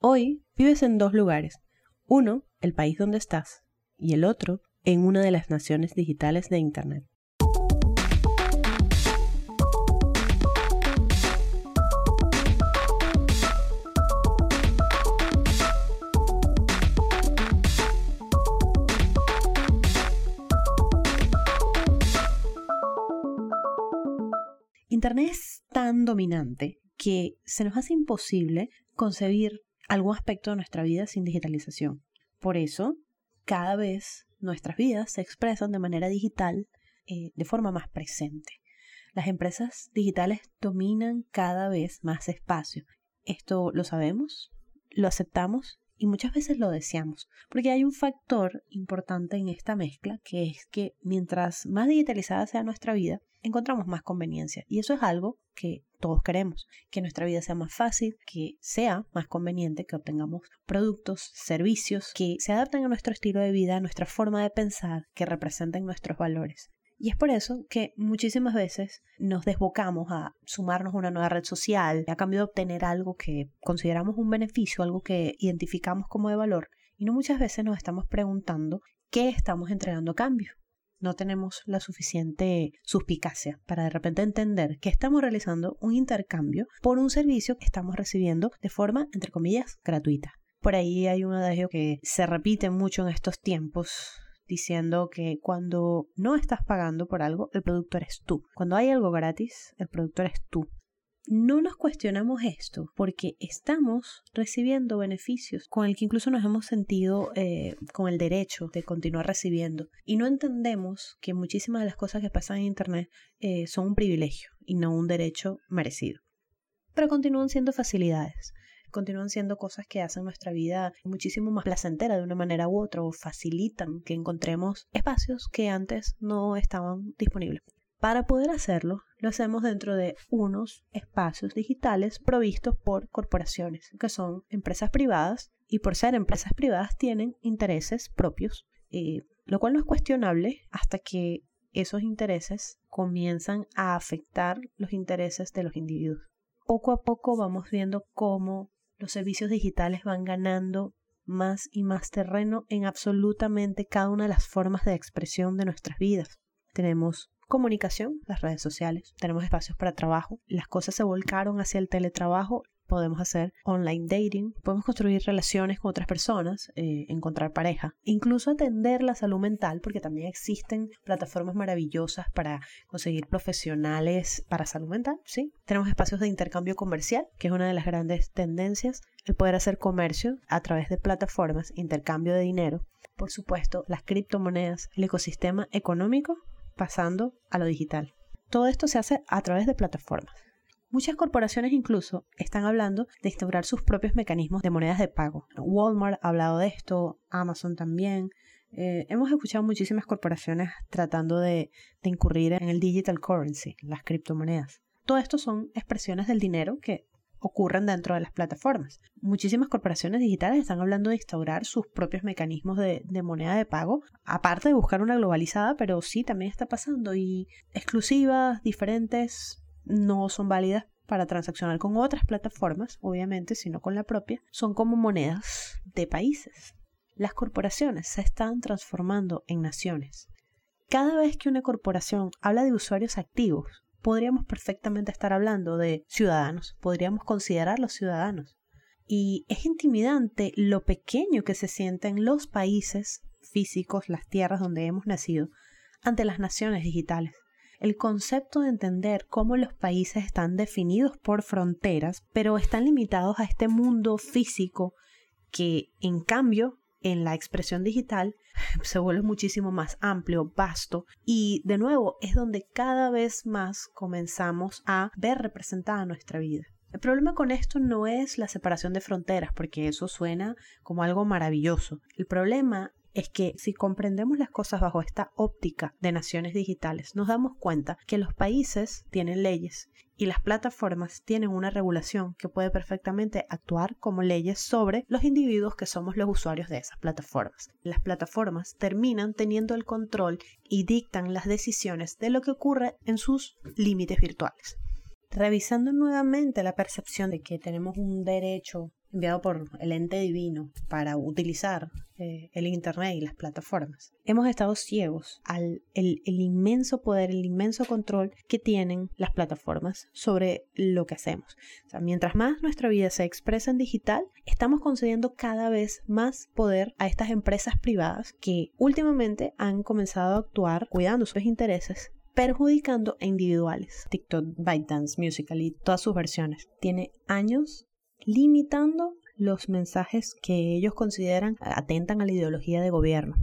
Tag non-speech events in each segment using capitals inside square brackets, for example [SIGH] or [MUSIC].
Hoy vives en dos lugares. Uno, el país donde estás, y el otro, en una de las naciones digitales de Internet. Internet es tan dominante que se nos hace imposible concebir algún aspecto de nuestra vida sin digitalización. Por eso, cada vez nuestras vidas se expresan de manera digital eh, de forma más presente. Las empresas digitales dominan cada vez más espacio. Esto lo sabemos, lo aceptamos y muchas veces lo deseamos, porque hay un factor importante en esta mezcla que es que mientras más digitalizada sea nuestra vida, encontramos más conveniencia y eso es algo que todos queremos, que nuestra vida sea más fácil, que sea más conveniente, que obtengamos productos, servicios que se adapten a nuestro estilo de vida, a nuestra forma de pensar, que representen nuestros valores. Y es por eso que muchísimas veces nos desbocamos a sumarnos a una nueva red social a cambio de obtener algo que consideramos un beneficio, algo que identificamos como de valor, y no muchas veces nos estamos preguntando qué estamos entregando a cambio no tenemos la suficiente suspicacia para de repente entender que estamos realizando un intercambio por un servicio que estamos recibiendo de forma, entre comillas, gratuita. Por ahí hay un adagio que se repite mucho en estos tiempos diciendo que cuando no estás pagando por algo, el producto eres tú. Cuando hay algo gratis, el producto eres tú no nos cuestionamos esto porque estamos recibiendo beneficios con el que incluso nos hemos sentido eh, con el derecho de continuar recibiendo. Y no entendemos que muchísimas de las cosas que pasan en Internet eh, son un privilegio y no un derecho merecido. Pero continúan siendo facilidades continúan siendo cosas que hacen nuestra vida muchísimo más placentera de una manera u otra o facilitan que encontremos espacios que antes no estaban disponibles. Para poder hacerlo, lo hacemos dentro de unos espacios digitales provistos por corporaciones, que son empresas privadas, y por ser empresas privadas tienen intereses propios, eh, lo cual no es cuestionable hasta que esos intereses comienzan a afectar los intereses de los individuos. Poco a poco vamos viendo cómo los servicios digitales van ganando más y más terreno en absolutamente cada una de las formas de expresión de nuestras vidas. Tenemos comunicación, las redes sociales, tenemos espacios para trabajo, las cosas se volcaron hacia el teletrabajo, podemos hacer online dating, podemos construir relaciones con otras personas, eh, encontrar pareja, incluso atender la salud mental, porque también existen plataformas maravillosas para conseguir profesionales para salud mental, ¿sí? Tenemos espacios de intercambio comercial, que es una de las grandes tendencias, el poder hacer comercio a través de plataformas, intercambio de dinero, por supuesto, las criptomonedas, el ecosistema económico pasando a lo digital. Todo esto se hace a través de plataformas. Muchas corporaciones incluso están hablando de instaurar sus propios mecanismos de monedas de pago. Walmart ha hablado de esto, Amazon también. Eh, hemos escuchado muchísimas corporaciones tratando de, de incurrir en el digital currency, las criptomonedas. Todo esto son expresiones del dinero que ocurren dentro de las plataformas. Muchísimas corporaciones digitales están hablando de instaurar sus propios mecanismos de, moneda de pago, aparte de buscar una globalizada, pero sí también está pasando y exclusivas, diferentes, no son válidas para transaccionar con otras plataformas, obviamente, sino con la propia, son como monedas de países. Las corporaciones se están transformando en naciones. Cada vez que una corporación habla de usuarios activos, podríamos perfectamente estar hablando de ciudadanos, podríamos considerarlos ciudadanos. Y es intimidante lo pequeño que se sienten los países físicos, las tierras donde hemos nacido, ante las naciones digitales. El concepto de entender cómo los países están definidos por fronteras, pero están limitados a este mundo físico que, en cambio, en la expresión digital [LAUGHS] se vuelve muchísimo más amplio, vasto y de nuevo es donde cada vez más comenzamos a ver representada nuestra vida. El problema con esto no es la separación de fronteras, porque eso suena como algo maravilloso. El problema es que si comprendemos las cosas bajo esta óptica de naciones digitales, nos damos cuenta que los países tienen leyes y las plataformas tienen una regulación que puede perfectamente actuar como leyes sobre los individuos que somos los usuarios de esas plataformas. Las plataformas terminan teniendo el control y dictan las decisiones de lo que ocurre en sus límites virtuales. Revisando nuevamente la percepción de que tenemos un derecho enviado por el ente divino para utilizar eh, el Internet y las plataformas. Hemos estado ciegos al el, inmenso poder, el inmenso control que tienen las plataformas sobre lo que hacemos. mientras más nuestra vida se expresa en digital, estamos concediendo cada vez más poder a estas empresas privadas que últimamente han comenzado a actuar cuidando sus intereses perjudicando a individuales. TikTok, ByteDance, Musical.ly, todas sus versiones. Tiene años limitando los mensajes que ellos consideran atentan a la ideología de gobierno.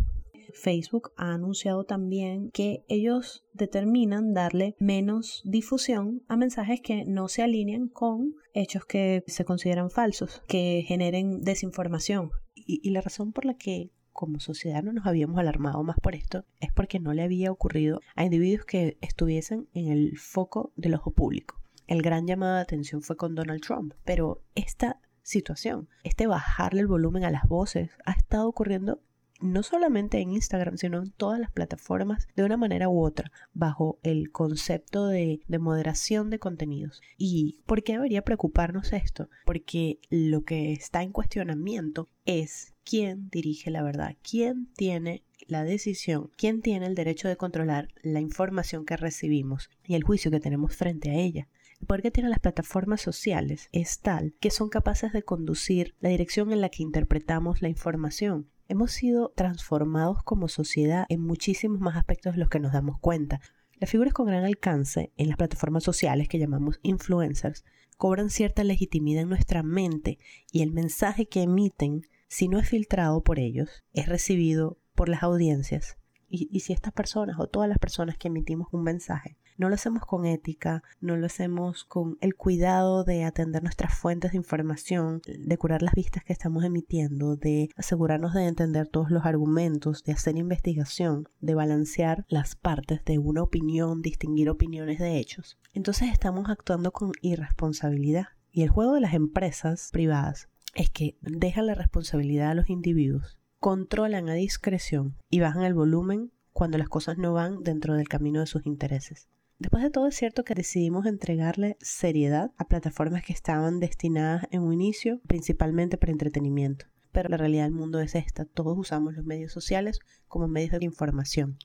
Facebook ha anunciado también que ellos determinan darle menos difusión a mensajes que no se alinean con hechos que se consideran falsos, que generen desinformación. Y, y la razón por la que como sociedad no nos habíamos alarmado más por esto es porque no le había ocurrido a individuos que estuviesen en el foco del ojo público. El gran llamado de atención fue con Donald Trump, pero esta situación, este bajarle el volumen a las voces, ha estado ocurriendo no solamente en Instagram, sino en todas las plataformas de una manera u otra, bajo el concepto de, de, moderación de contenidos. ¿Y por qué debería preocuparnos esto? Porque lo que está en cuestionamiento es quién dirige la verdad, quién tiene la decisión, quién tiene el derecho de controlar la información que recibimos y el juicio que tenemos frente a ella. El poder que tienen las plataformas sociales es tal que son capaces de conducir la dirección en la que interpretamos la información Hemos sido transformados como sociedad en muchísimos más aspectos de los que nos damos cuenta. Las figuras con gran alcance en las plataformas sociales que llamamos influencers cobran cierta legitimidad en nuestra mente y el mensaje que emiten, si no es filtrado por ellos, es recibido por las audiencias. Y, y si estas personas o todas las personas que emitimos un mensaje no lo hacemos con ética, no lo hacemos con el cuidado de atender nuestras fuentes de información, de curar las vistas que estamos emitiendo, de asegurarnos de entender todos los argumentos, de hacer investigación, de balancear las partes de una opinión, distinguir opiniones de hechos. Entonces estamos actuando con irresponsabilidad. Y el juego de las empresas privadas es que dejan la responsabilidad a los individuos, controlan a discreción y bajan el volumen cuando las cosas no van dentro del camino de sus intereses. Después de todo es cierto que decidimos entregarle seriedad a plataformas que estaban destinadas en un inicio principalmente para entretenimiento. Pero la realidad del mundo es esta, todos usamos los medios sociales como medios de información.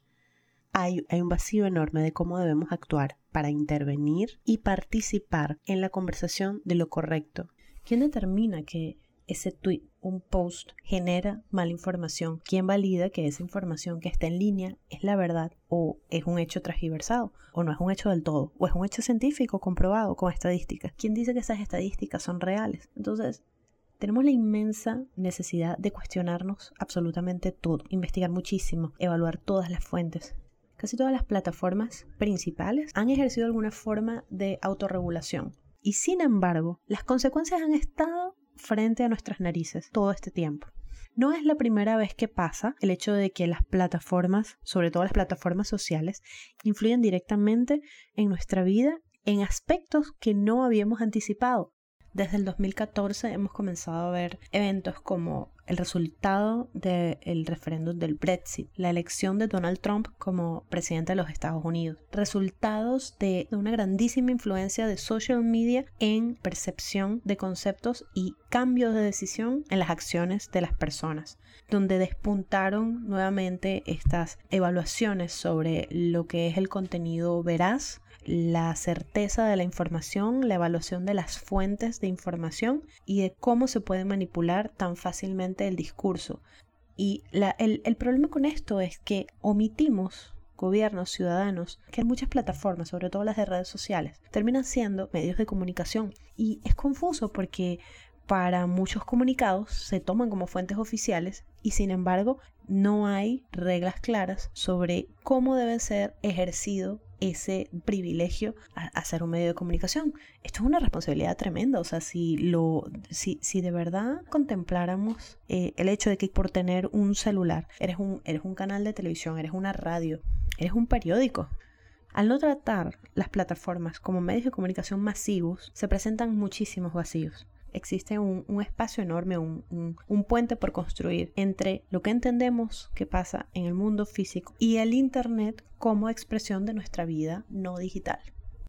Hay, hay, un vacío enorme de cómo debemos actuar para intervenir y participar en la conversación de lo correcto. ¿Quién determina que ese tweet, un post, genera mala información? ¿Quién valida que esa información que está en línea es la verdad o es un hecho transgiversado o no es un hecho del todo o es un hecho científico comprobado con estadísticas? ¿Quién dice que esas estadísticas son reales? Entonces, tenemos la inmensa necesidad de cuestionarnos absolutamente todo, investigar muchísimo, evaluar todas las fuentes. Casi todas las plataformas principales han ejercido alguna forma de autorregulación. Y sin embargo, las consecuencias han estado frente a nuestras narices todo este tiempo. No es la primera vez que pasa el hecho de que las plataformas, sobre todo las plataformas sociales, influyen directamente en nuestra vida en aspectos que no habíamos anticipado. Desde el 2014 hemos comenzado a ver eventos como el resultado del referéndum del Brexit, la elección de Donald Trump como presidente de los Estados Unidos, resultados de una grandísima influencia de social media en percepción de conceptos y cambios de decisión en las acciones de las personas donde despuntaron nuevamente estas evaluaciones sobre lo que es el contenido veraz, la certeza de la información, la evaluación de las fuentes de información y de cómo se puede manipular tan fácilmente el discurso. Y el, problema con esto es que omitimos gobiernos, ciudadanos, que muchas plataformas, sobre todo las de redes sociales, terminan siendo medios de comunicación. Y es confuso porque para muchos comunicados se toman como fuentes oficiales y sin embargo no hay reglas claras sobre cómo debe ser ejercido ese privilegio a, ser un medio de comunicación. Esto es una responsabilidad tremenda, o sea, si, lo, si, si de verdad contempláramos eh, el hecho de que por tener un celular, eres un, eres un canal de televisión, eres una radio, eres un periódico, al no tratar las plataformas como medios de comunicación masivos, se presentan muchísimos vacíos existe un, espacio enorme, un, puente por construir entre lo que entendemos que pasa en el mundo físico y el Internet como expresión de nuestra vida no digital.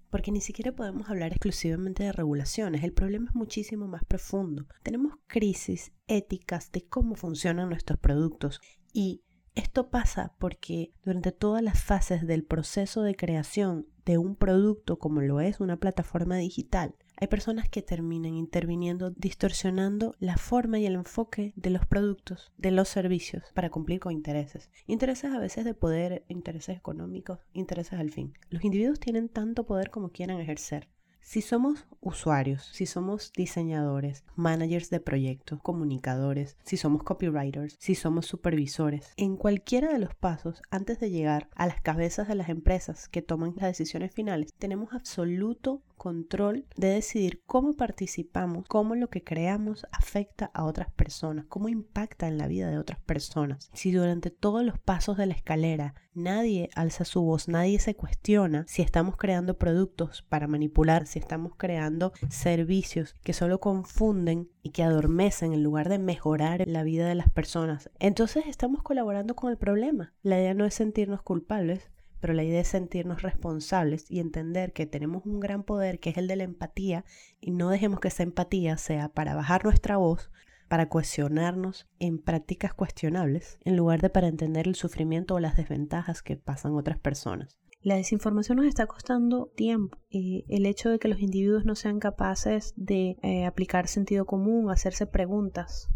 porque ni siquiera podemos hablar exclusivamente de regulaciones, el problema es muchísimo más profundo. Tenemos crisis éticas de cómo funcionan nuestros productos y esto pasa porque durante todas las fases del proceso de creación de un producto como lo es una plataforma digital, hay personas que terminan interviniendo, distorsionando la forma y el enfoque de los productos, de los servicios, para cumplir con intereses. Intereses a veces de poder, intereses económicos, intereses al fin. Los individuos tienen tanto poder como quieran ejercer. Si somos usuarios, si somos diseñadores, managers de proyectos, comunicadores, si somos copywriters, si somos supervisores, en cualquiera de los pasos antes de llegar a las cabezas de las empresas que toman las decisiones finales, tenemos absoluto control de decidir cómo participamos, cómo lo que creamos afecta a otras personas, cómo impacta en la vida de otras personas. Si durante todos los pasos de la escalera nadie alza su voz, nadie se cuestiona si estamos creando productos para manipular, si estamos creando servicios que solo confunden y que adormecen en lugar de mejorar la vida de las personas, entonces estamos colaborando con el problema. La idea no es sentirnos culpables, pero la idea es sentirnos responsables y entender que tenemos un gran poder que es el de la empatía y no dejemos que esa empatía sea para bajar nuestra voz, para cuestionarnos en prácticas cuestionables, en lugar de para entender el sufrimiento o las desventajas que pasan otras personas. La desinformación nos está costando tiempo. y el hecho de que los individuos no sean capaces de eh, aplicar sentido común, hacerse preguntas,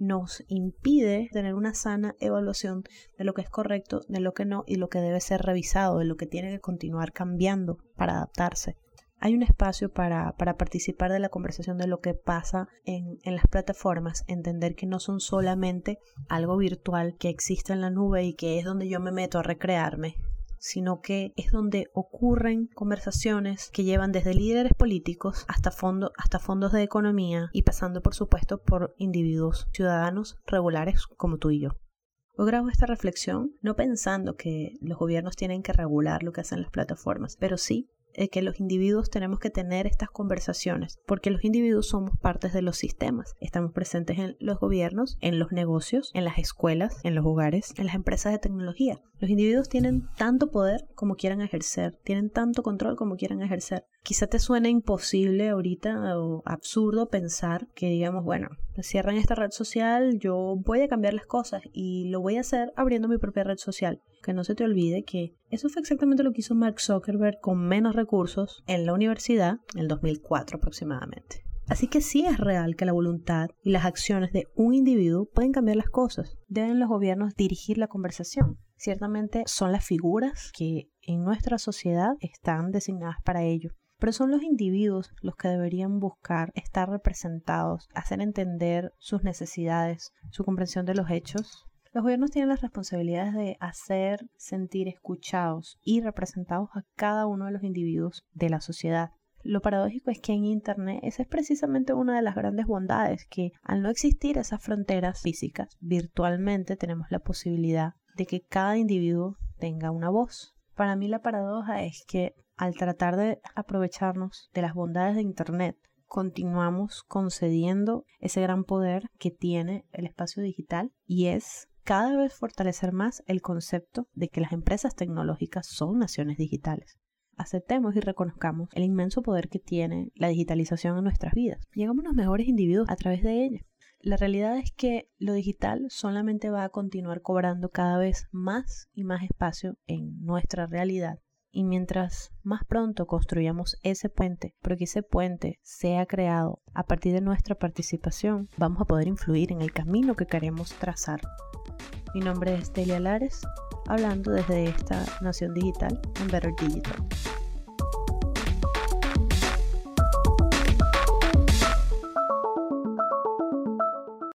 nos impide tener una sana evaluación de lo que es correcto, de lo que no y lo que debe ser revisado, de lo que tiene que continuar cambiando para adaptarse. Hay un espacio para, para participar de la conversación de lo que pasa en, en las plataformas, entender que no son solamente algo virtual que existe en la nube y que es donde yo me meto a recrearme, sino que es donde ocurren conversaciones que llevan desde líderes políticos hasta, hasta fondos de economía y pasando por supuesto por individuos ciudadanos regulares como tú y yo. Hoy grabo esta reflexión no pensando que los gobiernos tienen que regular lo que hacen las plataformas, pero sí que los individuos tenemos que tener estas conversaciones, porque los individuos somos partes de los sistemas. Estamos presentes en los gobiernos, en los negocios, en las escuelas, en los hogares, en las empresas de tecnología. Los individuos tienen tanto poder como quieran ejercer, tienen tanto control como quieran ejercer. Quizá te suene imposible ahorita o absurdo pensar que digamos, bueno, cierran esta red social, yo voy a cambiar las cosas y lo voy a hacer abriendo mi propia red social. Que no se te olvide que eso fue exactamente lo que hizo Mark Zuckerberg con menos recursos en la universidad en el 2004 aproximadamente. Así que sí es real que la voluntad y las acciones de un individuo pueden cambiar las cosas. Deben los gobiernos dirigir la conversación. Ciertamente son las figuras que en nuestra sociedad están designadas para ello pero son los individuos los que deberían buscar estar representados, hacer entender sus necesidades, su comprensión de los hechos. Los gobiernos tienen las responsabilidades de hacer sentir escuchados y representados a cada uno de los individuos de la sociedad. Lo paradójico es que en Internet esa es precisamente una de las grandes bondades, que al no existir esas fronteras físicas, virtualmente tenemos la posibilidad de que cada individuo tenga una voz. Para mí la paradoja es que al tratar de aprovecharnos de las bondades de Internet, continuamos concediendo ese gran poder que tiene el espacio digital y es cada vez fortalecer más el concepto de que las empresas tecnológicas son naciones digitales. Aceptemos y reconozcamos el inmenso poder que tiene la digitalización en nuestras vidas. Llegamos los mejores individuos a través de ella. La realidad es que lo digital solamente va a continuar cobrando cada vez más y más espacio en nuestra realidad y mientras más pronto construyamos ese puente, pero que ese puente sea creado a partir de nuestra participación, vamos a poder influir en el camino que queremos trazar. Mi nombre es Delia Lares, hablando desde esta Nación Digital en Better Digital.